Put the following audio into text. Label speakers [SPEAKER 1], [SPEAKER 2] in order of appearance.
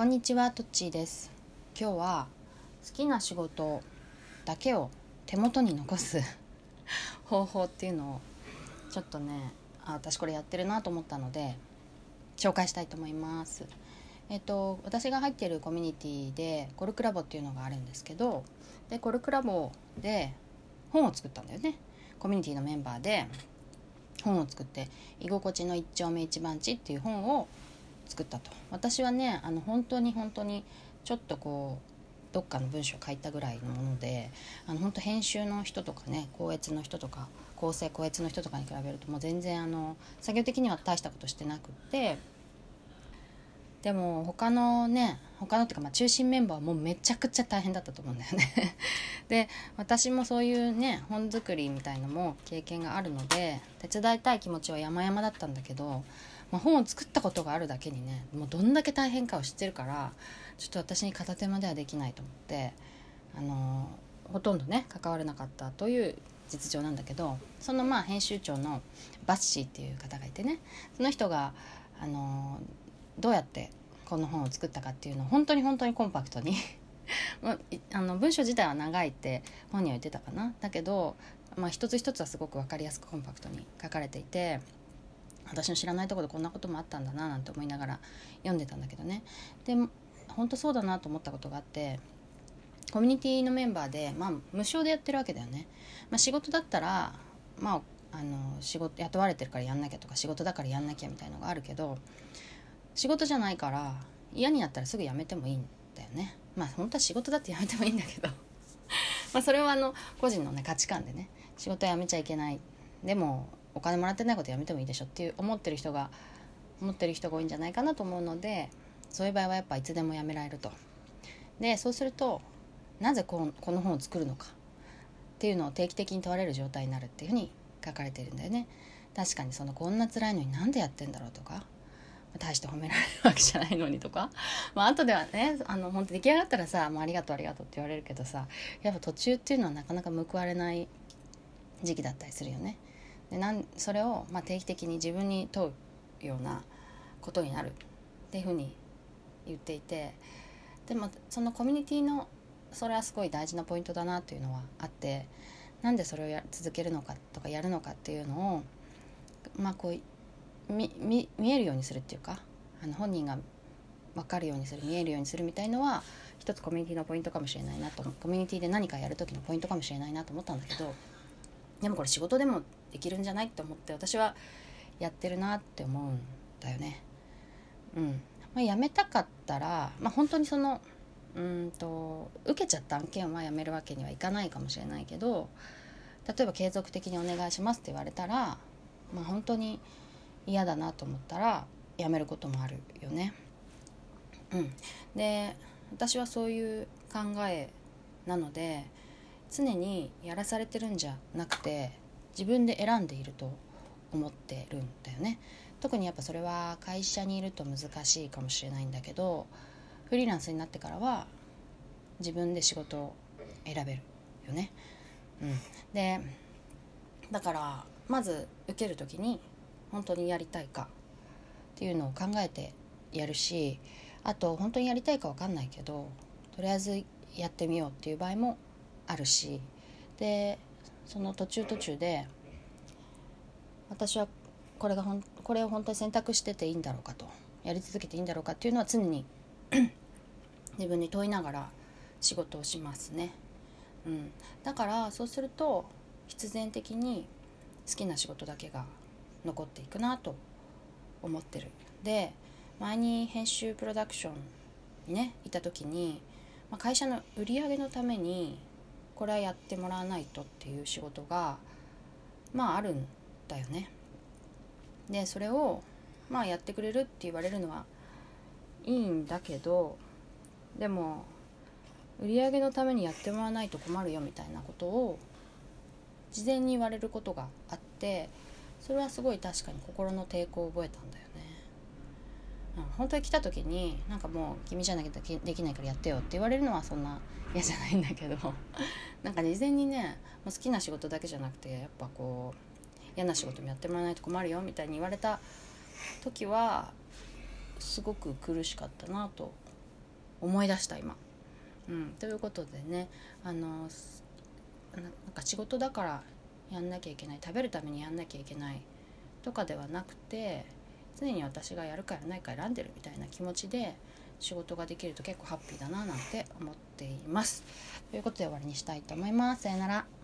[SPEAKER 1] こんにちは、とっちーです。今日は好きな仕事だけを手元に残す 方法っていうのをちょっとね、あ私これやってるなと思ったので紹介したいと思います。えっと私が入っているコミュニティでコルクラボっていうのがあるんですけど、でコルクラボで本を作ったんだよね。コミュニティのメンバーで本を作って「居心地の一丁目一番地」っていう本を作ったと。私はねあの本当に本当にちょっとこうどっかの文章を書いたぐらいのものであの本当編集の人とかね校閲の人とか構成校閲の人とかに比べるともう全然あの作業的には大したことしてなくってでも他のね他のっていうかまあ中心メンバーはもうめちゃくちゃ大変だったと思うんだよね。で私もそういうね本作りみたいのも経験があるので手伝いたい気持ちは山々だったんだけどまあ、本を作ったことがあるだけにねもうどんだけ大変かを知ってるからちょっと私に片手間ではできないと思ってあのほとんどね関われなかったという実情なんだけどそのまあ編集長のバッシーっていう方がいてねその人があのどうやってこの本を作ったかっていうのを本当に本当にコンパクトに あの文章自体は長いって本には言ってたかな。だけど、まあ、一つ一つはすごく分かりやすくコンパクトに書かれていて私の知らないとこでこんなこともあったんだななんて思いながら読んでたんだけどね。でも本当そうだなと思ったことがあってコミュニティのメンバーで、まあ、無償でやってるわけだよね、まあ、仕事だったら、まあ、あの仕事雇われてるからやんなきゃとか仕事だからやんなきゃみたいのがあるけど仕事じゃないから嫌になったらすぐ辞めてもいいんだよね。まあ本当は仕事だって辞めてもいいんだけど。まあそれはあの個人のね価値観でね仕事辞めちゃいけない。でもお金もらってないことやめてもいいでしょっていう思ってる人が思ってる人が多いんじゃないかなと思うのでそういう場合はやっぱいつでもやめられると。でそうするとなぜここの本を作るのかっていうのを定期的に問われる状態になるっていうふうに書かれてるんだよね。確かにそのこんな辛いのになんでやってんだろうとか大して褒められるわけじゃないのにとか、まあ後ではねあの本当出来上がったらさ「もうありがとうありがとう」って言われるけどさやっぱ途中っていうのはなかなか報われない時期だったりするよね。でなんそれを、まあ、定期的に自分に問うようなことになる。っていうふうに言っていて。でもそのコミュニティのそれはすごい大事なポイントだなというのはあって。なんでそれをや続けるのかとかやるのかっていうのをまあこうみみ見えるようにするっていうか。あの本人が分かるようにする見えるようにするみたいのは一つコミュニティのポイントかもしれないなとコミュニティで何かやる時のポイントかもしれないなと思ったんだけど。でもこれ仕事でもできるんじゃないって思って私はやってるなって思うんだよね。うんまあ、辞めたかったら、まあ、本当にそのうんと受けちゃった案件は辞めるわけにはいかないかもしれないけど例えば継続的にお願いしますって言われたら、まあ、本当に嫌だなと思ったら辞めることもあるよね。うん、で私はそういう考えなので常にやらされてるんじゃなくて自分で選んでいると思ってるんだよね。特にやっぱそれは会社にいると難しいかもしれないんだけどフリーランスになってからは自分で仕事を選べるよね、うん、でだからまず受ける時に本当にやりたいかっていうのを考えてやるしあと本当にやりたいか分かんないけどとりあえずやってみようっていう場合もあるし。でその途中途中で私はこれがほんこれを本当に選択してていいんだろうかと。やり続けていいんだろうかっていうのは常に 自分に問いながら仕事をしますね、うん、だからそうすると必然的に好きな仕事だけが残っていくなと思ってる。で前に編集プロダクションにねいた時に、まあ、会社の売り上げのためにこれはやってもらわないとっていう仕事がまああるんだよね。でそれをまあやってくれるって言われるのはいいんだけどでも売り上げのためにやってもらわないと困るよみたいなことを事前に言われることがあってそれはすごい確かに心の抵抗を覚えたんだよ。本当に来た時になんかもう君じゃなきゃできないからやってよって言われるのはそんな嫌じゃないんだけど なんか事前にね好きな仕事だけじゃなくてやっぱこう嫌な仕事もやってもらわないと困るよみたいに言われた時はすごく苦しかったなと思い出した今。うん、ということでねあのなんか仕事だからやんなきゃいけない食べるためにやんなきゃいけないとかではなくて常に私がやるかやらないか選んでるみたいな気持ちで仕事ができると結構ハッピーだななんて思っています。ということで終わりにしたいと思います。さよなら。